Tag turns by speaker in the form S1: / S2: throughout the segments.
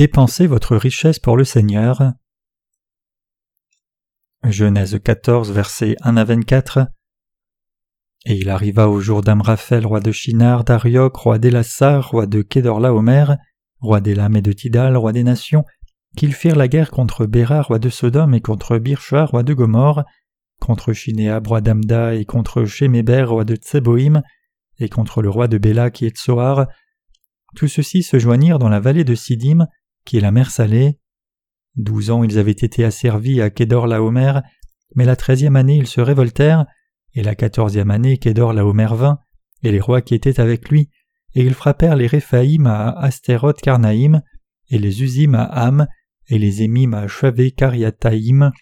S1: Dépensez votre richesse pour le Seigneur. Genèse 14, versets 1 à 24. Et il arriva au jour d'Amraphel, roi de Shinar, d'Arioc, roi d'Elassar, roi de Kedorlaomer, roi d'Elam et de Tidal, roi des nations, qu'ils firent la guerre contre Béra, roi de Sodome, et contre Birsha, roi de Gomorre, contre Shinéab, roi d'Amda, et contre Sheméber, roi de Tseboïm, et contre le roi de Béla qui est Tsoar. Tous ceux-ci se joignirent dans la vallée de Sidim, qui est la mer salée. Douze ans ils avaient été asservis à Kédor Laomer, mais la treizième année ils se révoltèrent, et la quatorzième année Kédor Laomer vint, et les rois qui étaient avec lui, et ils frappèrent les Réphaïm à Astéroth Karnaïm, et les Usim à Ham, et les Émim à Chavé Kariataïm,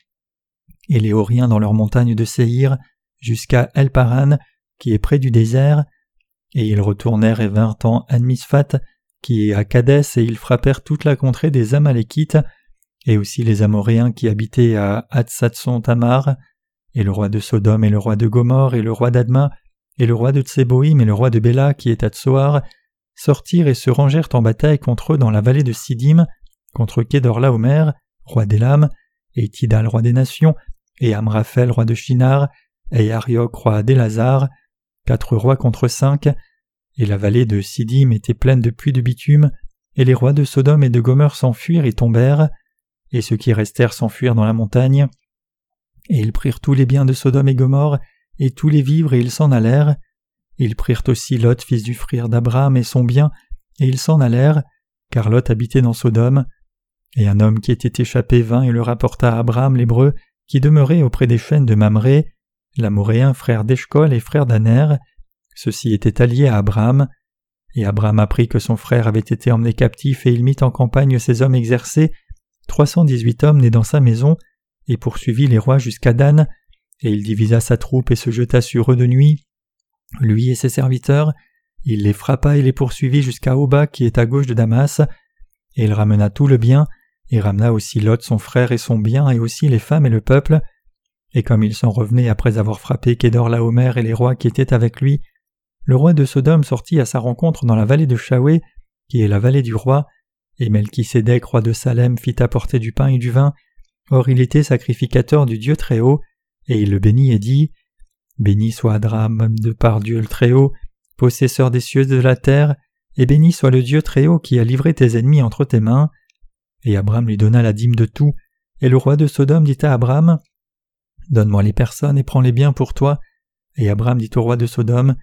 S1: et les Horiens dans leurs montagnes de Séhir, jusqu'à Elparan, qui est près du désert, et ils retournèrent et vinrent en Anmisphat, qui est à Kadès, et ils frappèrent toute la contrée des Amalékites, et aussi les Amoréens qui habitaient à Hatsatson Tamar, et le roi de Sodome et le roi de Gomorre et le roi d'Adma, et le roi de Tseboïm et le roi de Béla qui est à Tsoar, sortirent et se rangèrent en bataille contre eux dans la vallée de Sidim, contre Kedorlaomer, roi d'Elam, et Tidal, roi des nations, et Amraphel, roi de Shinar, et Arioc, roi d'Elazar, quatre rois contre cinq, et la vallée de Sidim était pleine de puits de bitume, et les rois de Sodome et de Gomorre s'enfuirent et tombèrent, et ceux qui restèrent s'enfuirent dans la montagne, et ils prirent tous les biens de Sodome et Gomorre, et tous les vivres, et ils s'en allèrent. Ils prirent aussi Lot, fils du frère d'Abraham, et son bien, et ils s'en allèrent, car Lot habitait dans Sodome. Et un homme qui était échappé vint et le rapporta à Abraham l'hébreu, qui demeurait auprès des chaînes de Mamré, l'Amoréen frère d'Eshcol et frère d'Aner. Ceux-ci étaient alliés à Abraham. Et Abraham apprit que son frère avait été emmené captif et il mit en campagne ses hommes exercés, trois cent dix-huit hommes nés dans sa maison, et poursuivit les rois jusqu'à Dan, et il divisa sa troupe et se jeta sur eux de nuit, lui et ses serviteurs, il les frappa et les poursuivit jusqu'à Oba qui est à gauche de Damas, et il ramena tout le bien, et ramena aussi Lot son frère et son bien, et aussi les femmes et le peuple. Et comme ils s'en revenaient après avoir frappé Kédor Laomer et les rois qui étaient avec lui, le roi de Sodome sortit à sa rencontre dans la vallée de Shawé, qui est la vallée du roi, et Melchisédek, roi de Salem, fit apporter du pain et du vin. Or il était sacrificateur du Dieu Très-Haut, et il le bénit et dit Béni soit Adram de par Dieu le Très-Haut, possesseur des cieux et de la terre, et béni soit le Dieu Très-Haut qui a livré tes ennemis entre tes mains. Et Abraham lui donna la dîme de tout, et le roi de Sodome dit à Abraham Donne-moi les personnes et prends les biens pour toi. Et Abraham dit au roi de Sodome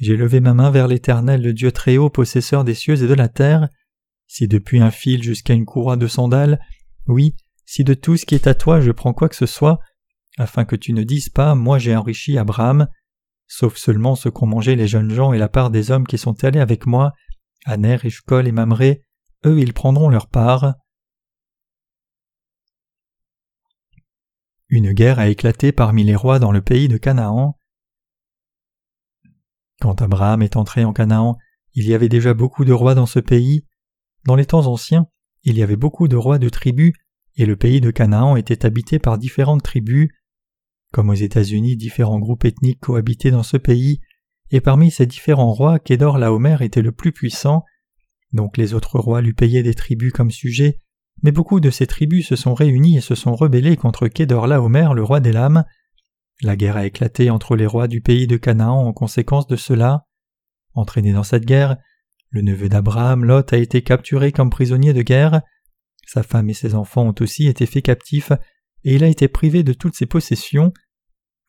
S1: J'ai levé ma main vers l'Éternel, le Dieu Très-Haut, possesseur des cieux et de la terre. Si depuis un fil jusqu'à une courroie de sandales, oui, si de tout ce qui est à toi je prends quoi que ce soit, afin que tu ne dises pas Moi j'ai enrichi Abraham, sauf seulement ce qu'ont mangé les jeunes gens et la part des hommes qui sont allés avec moi, Aner, Ishkol et Mamré, eux ils prendront leur part. Une guerre a éclaté parmi les rois dans le pays de Canaan. Quand Abraham est entré en Canaan, il y avait déjà beaucoup de rois dans ce pays. Dans les temps anciens, il y avait beaucoup de rois de tribus, et le pays de Canaan était habité par différentes tribus. Comme aux États-Unis, différents groupes ethniques cohabitaient dans ce pays, et parmi ces différents rois, Kédor Laomer était le plus puissant, donc les autres rois lui payaient des tribus comme sujet, mais beaucoup de ces tribus se sont réunies et se sont rebellées contre Kédor Laomer, le roi d'Elam. La guerre a éclaté entre les rois du pays de Canaan en conséquence de cela. Entraîné dans cette guerre, le neveu d'Abraham, Lot, a été capturé comme prisonnier de guerre. Sa femme et ses enfants ont aussi été faits captifs, et il a été privé de toutes ses possessions.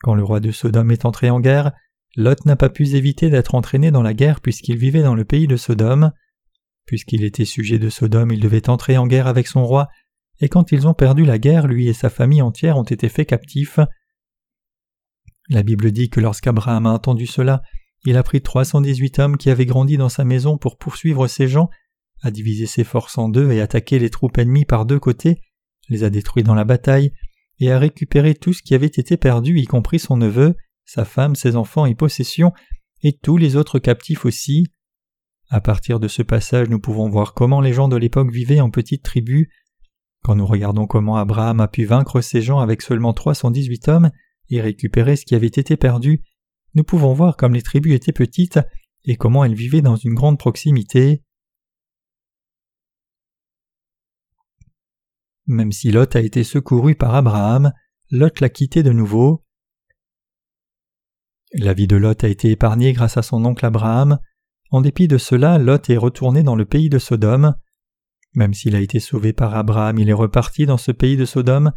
S1: Quand le roi de Sodome est entré en guerre, Lot n'a pas pu éviter d'être entraîné dans la guerre puisqu'il vivait dans le pays de Sodome. Puisqu'il était sujet de Sodome, il devait entrer en guerre avec son roi, et quand ils ont perdu la guerre, lui et sa famille entière ont été faits captifs. La Bible dit que lorsqu'Abraham a entendu cela, il a pris trois cent dix-huit hommes qui avaient grandi dans sa maison pour poursuivre ces gens, a divisé ses forces en deux et attaqué les troupes ennemies par deux côtés, les a détruits dans la bataille, et a récupéré tout ce qui avait été perdu, y compris son neveu, sa femme, ses enfants et possessions, et tous les autres captifs aussi. À partir de ce passage, nous pouvons voir comment les gens de l'époque vivaient en petites tribus. Quand nous regardons comment Abraham a pu vaincre ces gens avec seulement 318 hommes récupérer ce qui avait été perdu, nous pouvons voir comme les tribus étaient petites et comment elles vivaient dans une grande proximité. Même si Lot a été secouru par Abraham, Lot l'a quitté de nouveau. La vie de Lot a été épargnée grâce à son oncle Abraham. En dépit de cela, Lot est retourné dans le pays de Sodome. Même s'il a été sauvé par Abraham, il est reparti dans ce pays de Sodome.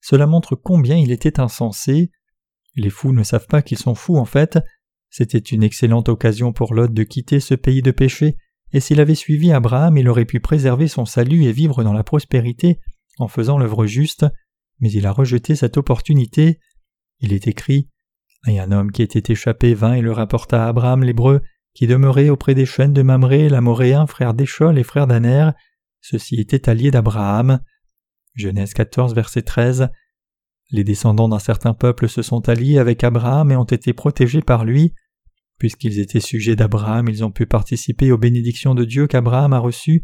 S1: Cela montre combien il était insensé. Les fous ne savent pas qu'ils sont fous en fait. C'était une excellente occasion pour Lot de quitter ce pays de péché, et s'il avait suivi Abraham, il aurait pu préserver son salut et vivre dans la prospérité en faisant l'œuvre juste, mais il a rejeté cette opportunité. Il est écrit Et un homme qui était échappé vint et le rapporta à Abraham l'hébreu, qui demeurait auprès des chaînes de Mamré, l'Amoréen, frère d'Échol et frère d'Aner. Ceux-ci étaient alliés d'Abraham. Genèse 14, verset 13. Les descendants d'un certain peuple se sont alliés avec Abraham et ont été protégés par lui. Puisqu'ils étaient sujets d'Abraham, ils ont pu participer aux bénédictions de Dieu qu'Abraham a reçues.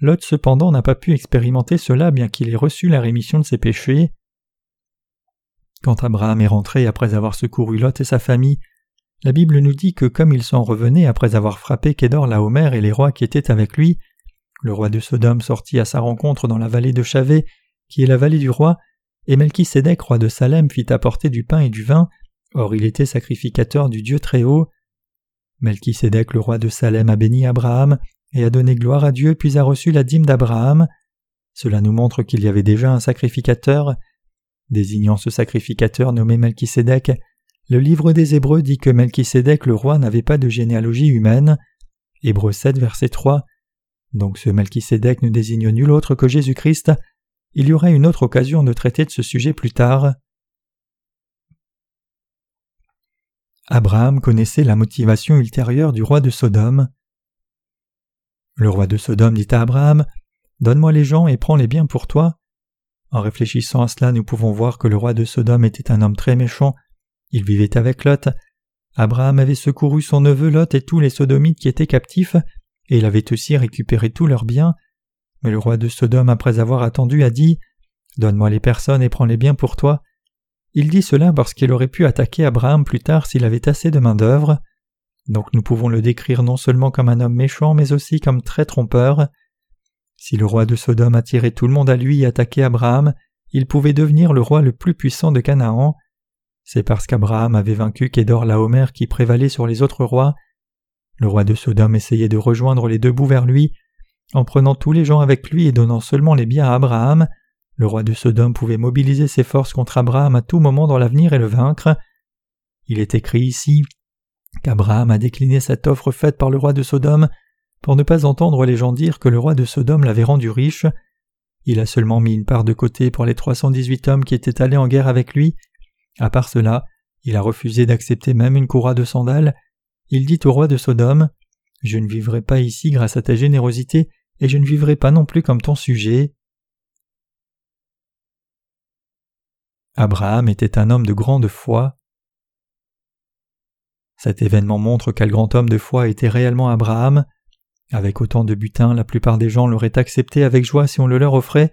S1: Lot cependant n'a pas pu expérimenter cela bien qu'il ait reçu la rémission de ses péchés. Quand Abraham est rentré après avoir secouru Lot et sa famille, la Bible nous dit que comme il s'en revenait après avoir frappé Kédor Laomer et les rois qui étaient avec lui, le roi de Sodome sortit à sa rencontre dans la vallée de Chavé, qui est la vallée du roi, et Melchisédek, roi de Salem, fit apporter du pain et du vin, or il était sacrificateur du Dieu très haut. Melchisédek, le roi de Salem, a béni Abraham, et a donné gloire à Dieu, puis a reçu la dîme d'Abraham. Cela nous montre qu'il y avait déjà un sacrificateur. Désignant ce sacrificateur nommé Melchisédek, le livre des Hébreux dit que Melchisédek le roi n'avait pas de généalogie humaine. Hébreux 7, verset 3. Donc ce Melchisédek ne désigne nul autre que Jésus-Christ. Il y aura une autre occasion de traiter de ce sujet plus tard. Abraham connaissait la motivation ultérieure du roi de Sodome. Le roi de Sodome dit à Abraham Donne-moi les gens et prends les biens pour toi. En réfléchissant à cela, nous pouvons voir que le roi de Sodome était un homme très méchant. Il vivait avec Lot. Abraham avait secouru son neveu Lot et tous les sodomites qui étaient captifs, et il avait aussi récupéré tous leurs biens. Mais le roi de Sodome, après avoir attendu, a dit Donne-moi les personnes et prends les biens pour toi. Il dit cela parce qu'il aurait pu attaquer Abraham plus tard s'il avait assez de main-d'œuvre. Donc nous pouvons le décrire non seulement comme un homme méchant, mais aussi comme très trompeur. Si le roi de Sodome attirait tout le monde à lui et attaquait Abraham, il pouvait devenir le roi le plus puissant de Canaan. C'est parce qu'Abraham avait vaincu Kédor Laomer qui prévalait sur les autres rois. Le roi de Sodome essayait de rejoindre les deux bouts vers lui. En prenant tous les gens avec lui et donnant seulement les biens à Abraham, le roi de Sodome pouvait mobiliser ses forces contre Abraham à tout moment dans l'avenir et le vaincre. Il est écrit ici qu'Abraham a décliné cette offre faite par le roi de Sodome pour ne pas entendre les gens dire que le roi de Sodome l'avait rendu riche. Il a seulement mis une part de côté pour les 318 hommes qui étaient allés en guerre avec lui. À part cela, il a refusé d'accepter même une courroie de sandales. Il dit au roi de Sodome Je ne vivrai pas ici grâce à ta générosité, et je ne vivrai pas non plus comme ton sujet. Abraham était un homme de grande foi. Cet événement montre quel grand homme de foi était réellement Abraham. Avec autant de butin, la plupart des gens l'auraient accepté avec joie si on le leur offrait.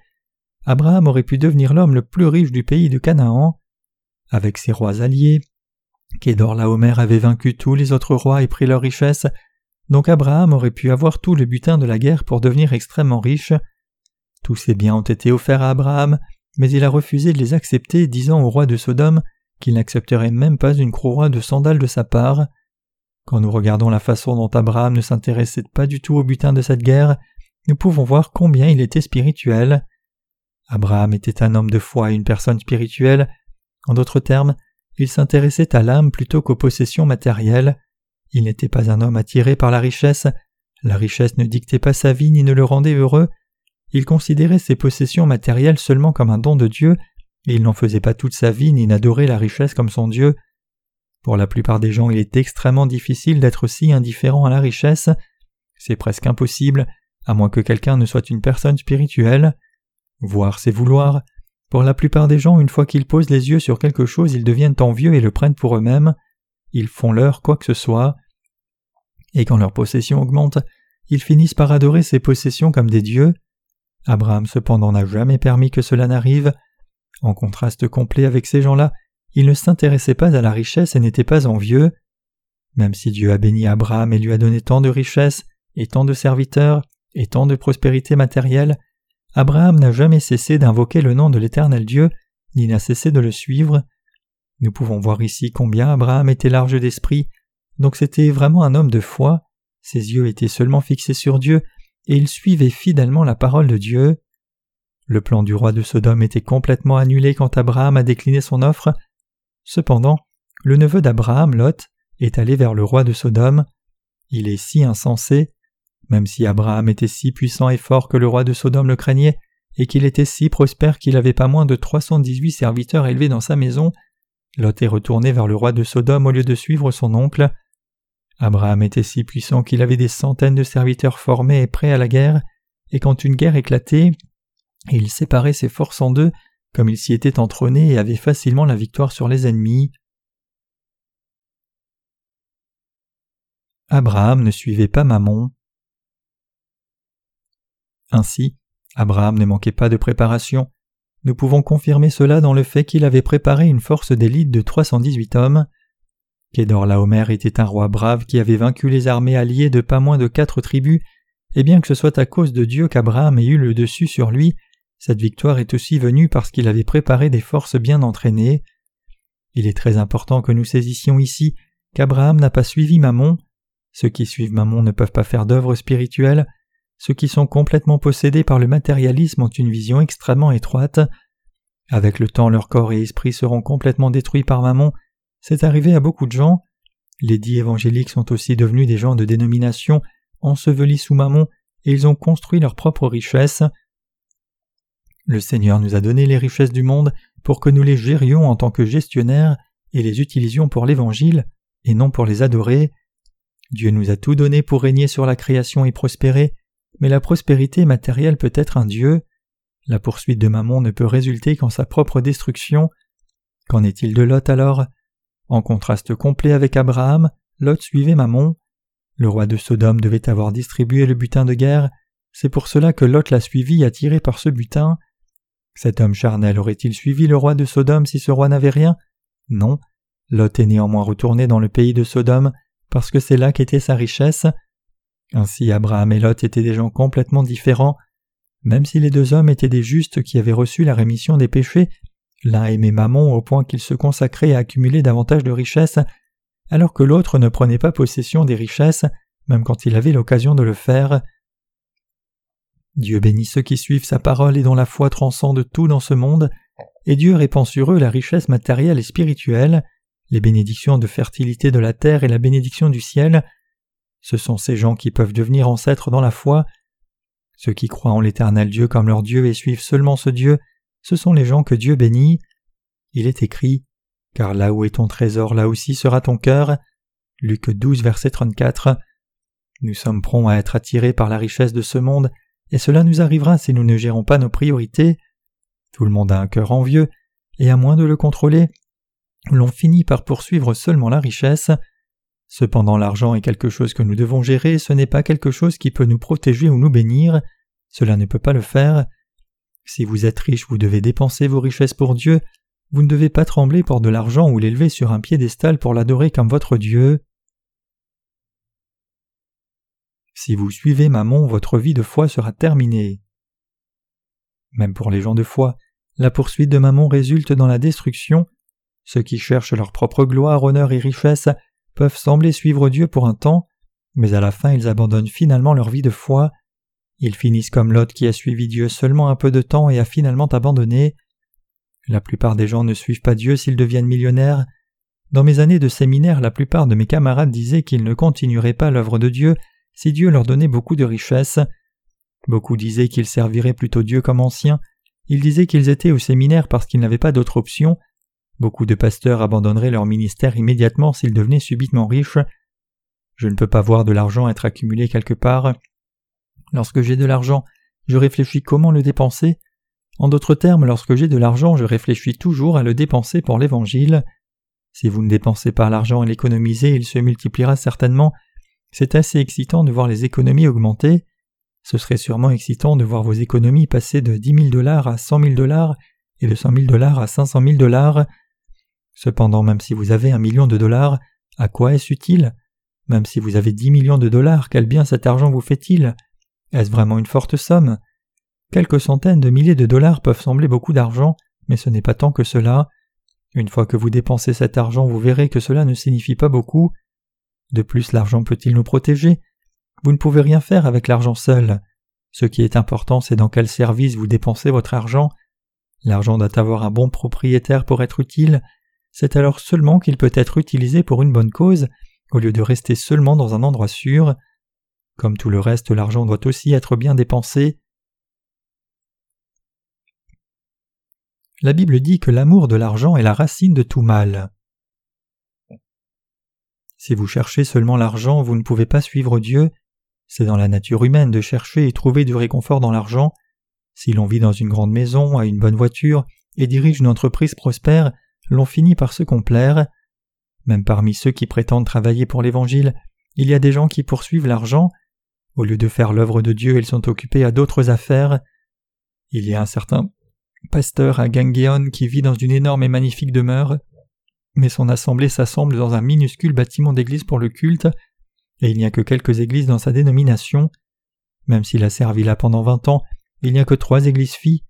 S1: Abraham aurait pu devenir l'homme le plus riche du pays de Canaan. Avec ses rois alliés, Kédor Laomer avait vaincu tous les autres rois et pris leurs richesses, donc Abraham aurait pu avoir tout le butin de la guerre pour devenir extrêmement riche. Tous ces biens ont été offerts à Abraham, mais il a refusé de les accepter, disant au roi de Sodome qu'il n'accepterait même pas une courroie de sandales de sa part. Quand nous regardons la façon dont Abraham ne s'intéressait pas du tout au butin de cette guerre, nous pouvons voir combien il était spirituel. Abraham était un homme de foi et une personne spirituelle. En d'autres termes, il s'intéressait à l'âme plutôt qu'aux possessions matérielles. Il n'était pas un homme attiré par la richesse. La richesse ne dictait pas sa vie ni ne le rendait heureux. Il considérait ses possessions matérielles seulement comme un don de Dieu et il n'en faisait pas toute sa vie ni n'adorait la richesse comme son Dieu. Pour la plupart des gens, il est extrêmement difficile d'être si indifférent à la richesse. C'est presque impossible, à moins que quelqu'un ne soit une personne spirituelle. Voir, c'est vouloir. Pour la plupart des gens, une fois qu'ils posent les yeux sur quelque chose, ils deviennent envieux et le prennent pour eux-mêmes. Ils font leur quoi que ce soit. Et quand leur possession augmente, ils finissent par adorer ces possessions comme des dieux. Abraham cependant n'a jamais permis que cela n'arrive. En contraste complet avec ces gens-là, il ne s'intéressait pas à la richesse et n'était pas envieux. Même si Dieu a béni Abraham et lui a donné tant de richesses, et tant de serviteurs, et tant de prospérité matérielle, Abraham n'a jamais cessé d'invoquer le nom de l'Éternel Dieu, ni n'a cessé de le suivre. Nous pouvons voir ici combien Abraham était large d'esprit, donc c'était vraiment un homme de foi, ses yeux étaient seulement fixés sur Dieu, et il suivait fidèlement la parole de Dieu. Le plan du roi de Sodome était complètement annulé quand Abraham a décliné son offre. Cependant, le neveu d'Abraham, Lot, est allé vers le roi de Sodome. Il est si insensé. Même si Abraham était si puissant et fort que le roi de Sodome le craignait, et qu'il était si prospère qu'il n'avait pas moins de 318 serviteurs élevés dans sa maison, Lot est retourné vers le roi de Sodome au lieu de suivre son oncle. Abraham était si puissant qu'il avait des centaines de serviteurs formés et prêts à la guerre, et quand une guerre éclatait, il séparait ses forces en deux, comme il s'y était entrôné et avait facilement la victoire sur les ennemis. Abraham ne suivait pas Mammon. Ainsi, Abraham ne manquait pas de préparation. Nous pouvons confirmer cela dans le fait qu'il avait préparé une force d'élite de 318 hommes. Kédor Laomer était un roi brave qui avait vaincu les armées alliées de pas moins de quatre tribus, et bien que ce soit à cause de Dieu qu'Abraham ait eu le dessus sur lui, cette victoire est aussi venue parce qu'il avait préparé des forces bien entraînées. Il est très important que nous saisissions ici qu'Abraham n'a pas suivi Mammon, ceux qui suivent Mammon ne peuvent pas faire d'œuvres spirituelles. Ceux qui sont complètement possédés par le matérialisme ont une vision extrêmement étroite. Avec le temps, leur corps et esprit seront complètement détruits par Mammon. C'est arrivé à beaucoup de gens. Les dits évangéliques sont aussi devenus des gens de dénomination, ensevelis sous Mammon, et ils ont construit leurs propres richesses. Le Seigneur nous a donné les richesses du monde pour que nous les gérions en tant que gestionnaires et les utilisions pour l'Évangile, et non pour les adorer. Dieu nous a tout donné pour régner sur la création et prospérer, mais la prospérité matérielle peut être un Dieu. La poursuite de Mammon ne peut résulter qu'en sa propre destruction. Qu'en est-il de Lot alors? En contraste complet avec Abraham, Lot suivait Mammon. Le roi de Sodome devait avoir distribué le butin de guerre, c'est pour cela que Lot l'a suivi attiré par ce butin. Cet homme charnel aurait-il suivi le roi de Sodome si ce roi n'avait rien? Non. Lot est néanmoins retourné dans le pays de Sodome parce que c'est là qu'était sa richesse. Ainsi Abraham et Lot étaient des gens complètement différents. Même si les deux hommes étaient des justes qui avaient reçu la rémission des péchés, l'un aimait Mammon au point qu'il se consacrait à accumuler davantage de richesses, alors que l'autre ne prenait pas possession des richesses, même quand il avait l'occasion de le faire. Dieu bénit ceux qui suivent sa parole et dont la foi transcende tout dans ce monde, et Dieu répand sur eux la richesse matérielle et spirituelle les bénédictions de fertilité de la terre et la bénédiction du ciel. Ce sont ces gens qui peuvent devenir ancêtres dans la foi. Ceux qui croient en l'éternel Dieu comme leur Dieu et suivent seulement ce Dieu, ce sont les gens que Dieu bénit. Il est écrit Car là où est ton trésor, là aussi sera ton cœur. Luc 12, verset 34. Nous sommes prompts à être attirés par la richesse de ce monde, et cela nous arrivera si nous ne gérons pas nos priorités. Tout le monde a un cœur envieux, et à moins de le contrôler, l'on finit par poursuivre seulement la richesse. Cependant l'argent est quelque chose que nous devons gérer, ce n'est pas quelque chose qui peut nous protéger ou nous bénir, cela ne peut pas le faire. Si vous êtes riche, vous devez dépenser vos richesses pour Dieu, vous ne devez pas trembler pour de l'argent ou l'élever sur un piédestal pour l'adorer comme votre Dieu. Si vous suivez Mammon, votre vie de foi sera terminée. Même pour les gens de foi, la poursuite de Mammon résulte dans la destruction, ceux qui cherchent leur propre gloire, honneur et richesse peuvent sembler suivre Dieu pour un temps, mais à la fin ils abandonnent finalement leur vie de foi. Ils finissent comme Lot qui a suivi Dieu seulement un peu de temps et a finalement abandonné. La plupart des gens ne suivent pas Dieu s'ils deviennent millionnaires. Dans mes années de séminaire, la plupart de mes camarades disaient qu'ils ne continueraient pas l'œuvre de Dieu si Dieu leur donnait beaucoup de richesses. Beaucoup disaient qu'ils serviraient plutôt Dieu comme anciens. Ils disaient qu'ils étaient au séminaire parce qu'ils n'avaient pas d'autre option, Beaucoup de pasteurs abandonneraient leur ministère immédiatement s'ils devenaient subitement riches. Je ne peux pas voir de l'argent être accumulé quelque part. Lorsque j'ai de l'argent, je réfléchis comment le dépenser. En d'autres termes, lorsque j'ai de l'argent, je réfléchis toujours à le dépenser pour l'Évangile. Si vous ne dépensez pas l'argent et l'économiser, il se multipliera certainement. C'est assez excitant de voir les économies augmenter. Ce serait sûrement excitant de voir vos économies passer de dix mille dollars à cent mille dollars et de cent mille dollars à cinq cent mille dollars. Cependant, même si vous avez un million de dollars, à quoi est-ce utile? Même si vous avez dix millions de dollars, quel bien cet argent vous fait-il? Est-ce vraiment une forte somme? Quelques centaines de milliers de dollars peuvent sembler beaucoup d'argent, mais ce n'est pas tant que cela. Une fois que vous dépensez cet argent, vous verrez que cela ne signifie pas beaucoup. De plus, l'argent peut-il nous protéger? Vous ne pouvez rien faire avec l'argent seul. Ce qui est important, c'est dans quel service vous dépensez votre argent. L'argent doit avoir un bon propriétaire pour être utile. C'est alors seulement qu'il peut être utilisé pour une bonne cause, au lieu de rester seulement dans un endroit sûr. Comme tout le reste, l'argent doit aussi être bien dépensé. La Bible dit que l'amour de l'argent est la racine de tout mal. Si vous cherchez seulement l'argent, vous ne pouvez pas suivre Dieu. C'est dans la nature humaine de chercher et trouver du réconfort dans l'argent. Si l'on vit dans une grande maison, a une bonne voiture et dirige une entreprise prospère, l'on finit par se complaire. Même parmi ceux qui prétendent travailler pour l'Évangile, il y a des gens qui poursuivent l'argent. Au lieu de faire l'œuvre de Dieu, ils sont occupés à d'autres affaires. Il y a un certain pasteur à Gangeon qui vit dans une énorme et magnifique demeure, mais son assemblée s'assemble dans un minuscule bâtiment d'église pour le culte, et il n'y a que quelques églises dans sa dénomination. Même s'il a servi là pendant vingt ans, il n'y a que trois églises filles.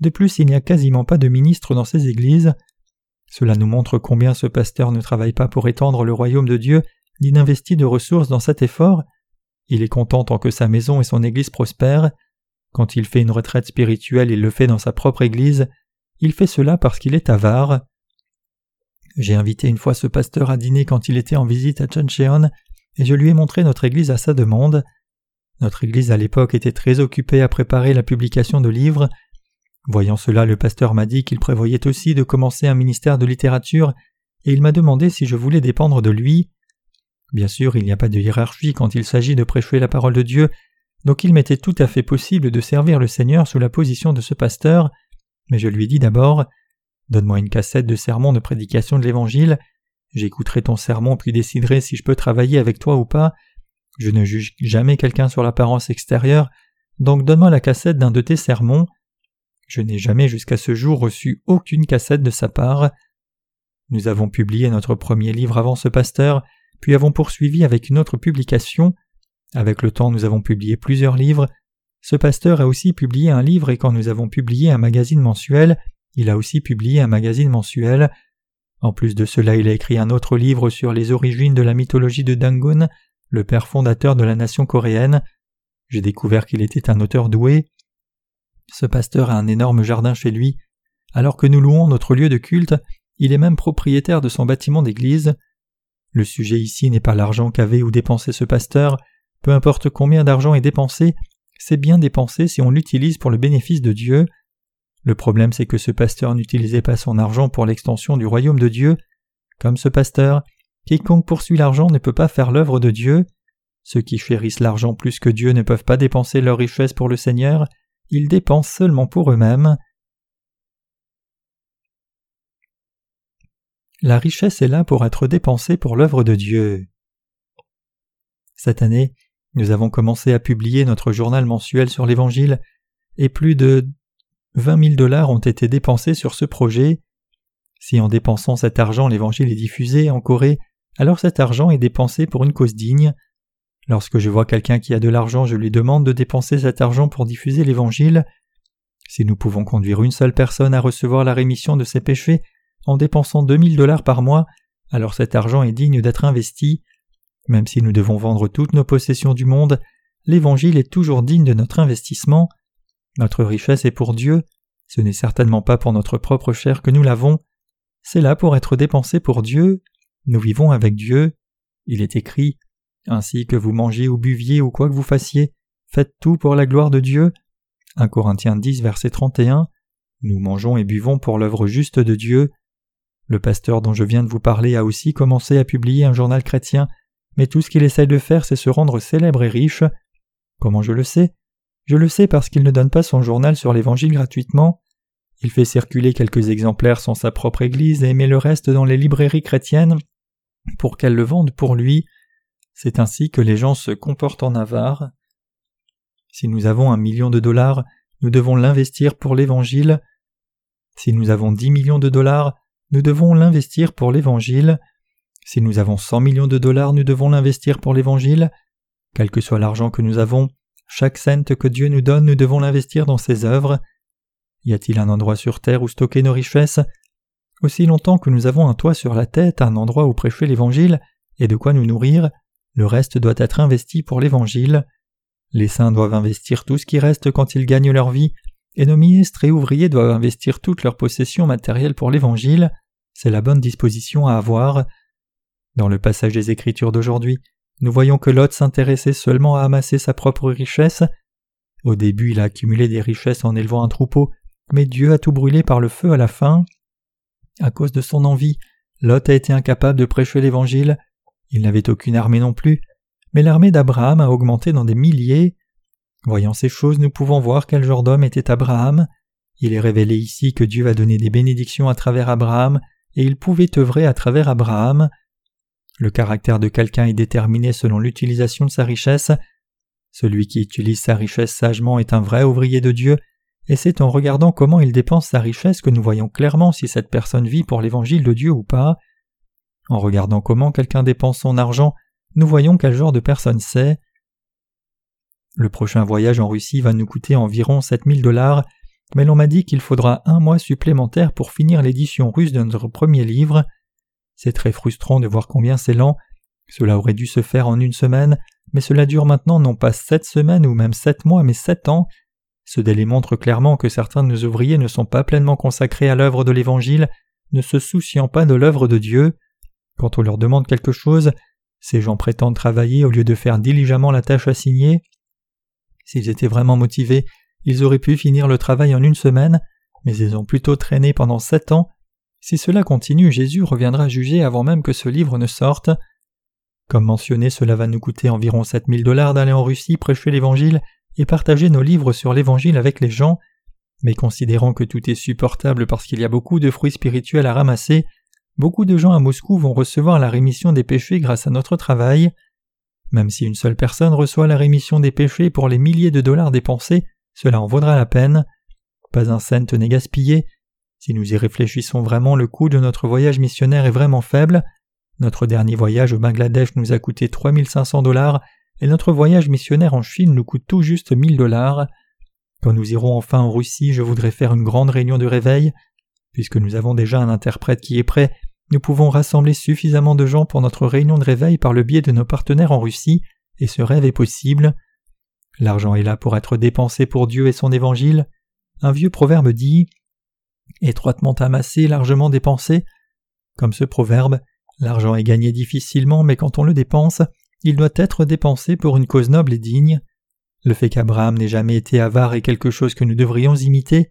S1: De plus, il n'y a quasiment pas de ministres dans ces églises. Cela nous montre combien ce pasteur ne travaille pas pour étendre le royaume de Dieu, ni n'investit de ressources dans cet effort. Il est content tant que sa maison et son église prospèrent. Quand il fait une retraite spirituelle, il le fait dans sa propre église. Il fait cela parce qu'il est avare. J'ai invité une fois ce pasteur à dîner quand il était en visite à Chuncheon, et je lui ai montré notre église à sa demande. Notre église à l'époque était très occupée à préparer la publication de livres. Voyant cela, le pasteur m'a dit qu'il prévoyait aussi de commencer un ministère de littérature, et il m'a demandé si je voulais dépendre de lui. Bien sûr, il n'y a pas de hiérarchie quand il s'agit de prêcher la parole de Dieu, donc il m'était tout à fait possible de servir le Seigneur sous la position de ce pasteur, mais je lui dit d'abord Donne-moi une cassette de sermon de prédication de l'Évangile, j'écouterai ton sermon puis déciderai si je peux travailler avec toi ou pas. Je ne juge jamais quelqu'un sur l'apparence extérieure, donc donne-moi la cassette d'un de tes sermons. Je n'ai jamais jusqu'à ce jour reçu aucune cassette de sa part. Nous avons publié notre premier livre avant ce pasteur, puis avons poursuivi avec une autre publication. Avec le temps, nous avons publié plusieurs livres. Ce pasteur a aussi publié un livre et quand nous avons publié un magazine mensuel, il a aussi publié un magazine mensuel. En plus de cela, il a écrit un autre livre sur les origines de la mythologie de Dangun, le père fondateur de la nation coréenne. J'ai découvert qu'il était un auteur doué. Ce pasteur a un énorme jardin chez lui. Alors que nous louons notre lieu de culte, il est même propriétaire de son bâtiment d'église. Le sujet ici n'est pas l'argent qu'avait ou dépensé ce pasteur, peu importe combien d'argent est dépensé, c'est bien dépensé si on l'utilise pour le bénéfice de Dieu. Le problème c'est que ce pasteur n'utilisait pas son argent pour l'extension du royaume de Dieu. Comme ce pasteur, quiconque poursuit l'argent ne peut pas faire l'œuvre de Dieu. Ceux qui chérissent l'argent plus que Dieu ne peuvent pas dépenser leur richesse pour le Seigneur, ils dépensent seulement pour eux-mêmes. La richesse est là pour être dépensée pour l'œuvre de Dieu. Cette année, nous avons commencé à publier notre journal mensuel sur l'Évangile, et plus de vingt mille dollars ont été dépensés sur ce projet. Si en dépensant cet argent l'Évangile est diffusé en Corée, alors cet argent est dépensé pour une cause digne. Lorsque je vois quelqu'un qui a de l'argent, je lui demande de dépenser cet argent pour diffuser l'Évangile. Si nous pouvons conduire une seule personne à recevoir la rémission de ses péchés en dépensant deux mille dollars par mois, alors cet argent est digne d'être investi. Même si nous devons vendre toutes nos possessions du monde, l'Évangile est toujours digne de notre investissement. Notre richesse est pour Dieu, ce n'est certainement pas pour notre propre chair que nous l'avons, c'est là pour être dépensé pour Dieu. Nous vivons avec Dieu. Il est écrit Ainsi que vous mangiez ou buviez ou quoi que vous fassiez, faites tout pour la gloire de Dieu. 1 Corinthiens 10, verset 31. Nous mangeons et buvons pour l'œuvre juste de Dieu. Le pasteur dont je viens de vous parler a aussi commencé à publier un journal chrétien mais tout ce qu'il essaye de faire, c'est se rendre célèbre et riche. Comment je le sais? Je le sais parce qu'il ne donne pas son journal sur l'Évangile gratuitement. Il fait circuler quelques exemplaires sans sa propre Église et met le reste dans les librairies chrétiennes pour qu'elles le vendent pour lui. C'est ainsi que les gens se comportent en avare. Si nous avons un million de dollars, nous devons l'investir pour l'Évangile. Si nous avons dix millions de dollars, nous devons l'investir pour l'Évangile. Si nous avons cent millions de dollars, nous devons l'investir pour l'Évangile. Quel que soit l'argent que nous avons, Chaque cent que Dieu nous donne, nous devons l'investir dans ses œuvres. Y a-t-il un endroit sur terre où stocker nos richesses? Aussi longtemps que nous avons un toit sur la tête, un endroit où prêcher l'Évangile, et de quoi nous nourrir, le reste doit être investi pour l'Évangile. Les saints doivent investir tout ce qui reste quand ils gagnent leur vie, et nos ministres et ouvriers doivent investir toutes leurs possessions matérielles pour l'Évangile. C'est la bonne disposition à avoir. Dans le passage des Écritures d'aujourd'hui, nous voyons que Lot s'intéressait seulement à amasser sa propre richesse. Au début, il a accumulé des richesses en élevant un troupeau, mais Dieu a tout brûlé par le feu à la fin. À cause de son envie, Lot a été incapable de prêcher l'Évangile. Il n'avait aucune armée non plus, mais l'armée d'Abraham a augmenté dans des milliers. Voyant ces choses, nous pouvons voir quel genre d'homme était Abraham. Il est révélé ici que Dieu a donné des bénédictions à travers Abraham, et il pouvait œuvrer à travers Abraham. Le caractère de quelqu'un est déterminé selon l'utilisation de sa richesse. Celui qui utilise sa richesse sagement est un vrai ouvrier de Dieu, et c'est en regardant comment il dépense sa richesse que nous voyons clairement si cette personne vit pour l'évangile de Dieu ou pas. En regardant comment quelqu'un dépense son argent, nous voyons quel genre de personne c'est. Le prochain voyage en Russie va nous coûter environ 7000 dollars, mais l'on m'a dit qu'il faudra un mois supplémentaire pour finir l'édition russe de notre premier livre. C'est très frustrant de voir combien c'est lent. Cela aurait dû se faire en une semaine, mais cela dure maintenant non pas sept semaines ou même sept mois, mais sept ans, ce délai montre clairement que certains de nos ouvriers ne sont pas pleinement consacrés à l'œuvre de l'Évangile, ne se souciant pas de l'œuvre de Dieu. Quand on leur demande quelque chose, ces gens prétendent travailler au lieu de faire diligemment la tâche assignée. S'ils étaient vraiment motivés, ils auraient pu finir le travail en une semaine, mais ils ont plutôt traîné pendant sept ans. Si cela continue, Jésus reviendra juger avant même que ce livre ne sorte. Comme mentionné, cela va nous coûter environ 7000 dollars d'aller en Russie prêcher l'Évangile et partager nos livres sur l'Évangile avec les gens, mais considérant que tout est supportable parce qu'il y a beaucoup de fruits spirituels à ramasser, beaucoup de gens à Moscou vont recevoir la rémission des péchés grâce à notre travail. Même si une seule personne reçoit la rémission des péchés pour les milliers de dollars dépensés, cela en vaudra la peine. Pas un cent n'est gaspillé. Si nous y réfléchissons vraiment, le coût de notre voyage missionnaire est vraiment faible. Notre dernier voyage au Bangladesh nous a coûté 3500 dollars et notre voyage missionnaire en Chine nous coûte tout juste mille dollars. Quand nous irons enfin en Russie, je voudrais faire une grande réunion de réveil. Puisque nous avons déjà un interprète qui est prêt, nous pouvons rassembler suffisamment de gens pour notre réunion de réveil par le biais de nos partenaires en Russie, et ce rêve est possible. L'argent est là pour être dépensé pour Dieu et son évangile. Un vieux proverbe dit étroitement amassé, largement dépensé. Comme ce proverbe, l'argent est gagné difficilement, mais quand on le dépense, il doit être dépensé pour une cause noble et digne. Le fait qu'Abraham n'ait jamais été avare est quelque chose que nous devrions imiter.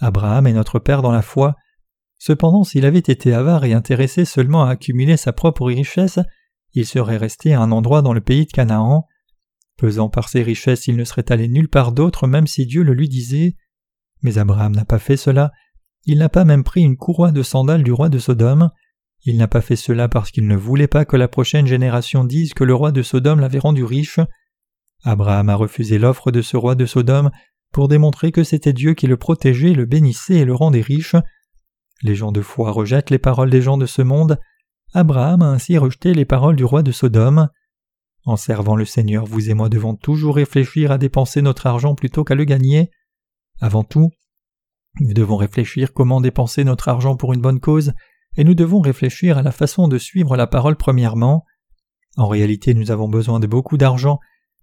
S1: Abraham est notre Père dans la foi. Cependant, s'il avait été avare et intéressé seulement à accumuler sa propre richesse, il serait resté à un endroit dans le pays de Canaan. Pesant par ses richesses, il ne serait allé nulle part d'autre même si Dieu le lui disait. Mais Abraham n'a pas fait cela. Il n'a pas même pris une courroie de sandales du roi de Sodome. Il n'a pas fait cela parce qu'il ne voulait pas que la prochaine génération dise que le roi de Sodome l'avait rendu riche. Abraham a refusé l'offre de ce roi de Sodome pour démontrer que c'était Dieu qui le protégeait, le bénissait et le rendait riche. Les gens de foi rejettent les paroles des gens de ce monde. Abraham a ainsi rejeté les paroles du roi de Sodome. En servant le Seigneur, vous et moi devons toujours réfléchir à dépenser notre argent plutôt qu'à le gagner. Avant tout, nous devons réfléchir comment dépenser notre argent pour une bonne cause et nous devons réfléchir à la façon de suivre la parole premièrement. En réalité nous avons besoin de beaucoup d'argent,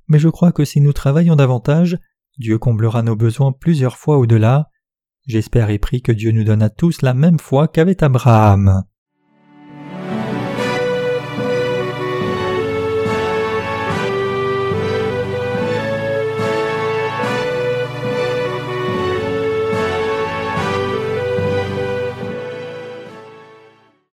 S1: mais je crois que si nous travaillons davantage, Dieu comblera nos besoins plusieurs fois au-delà. J'espère et prie que Dieu nous donne à tous la même foi qu'avait Abraham.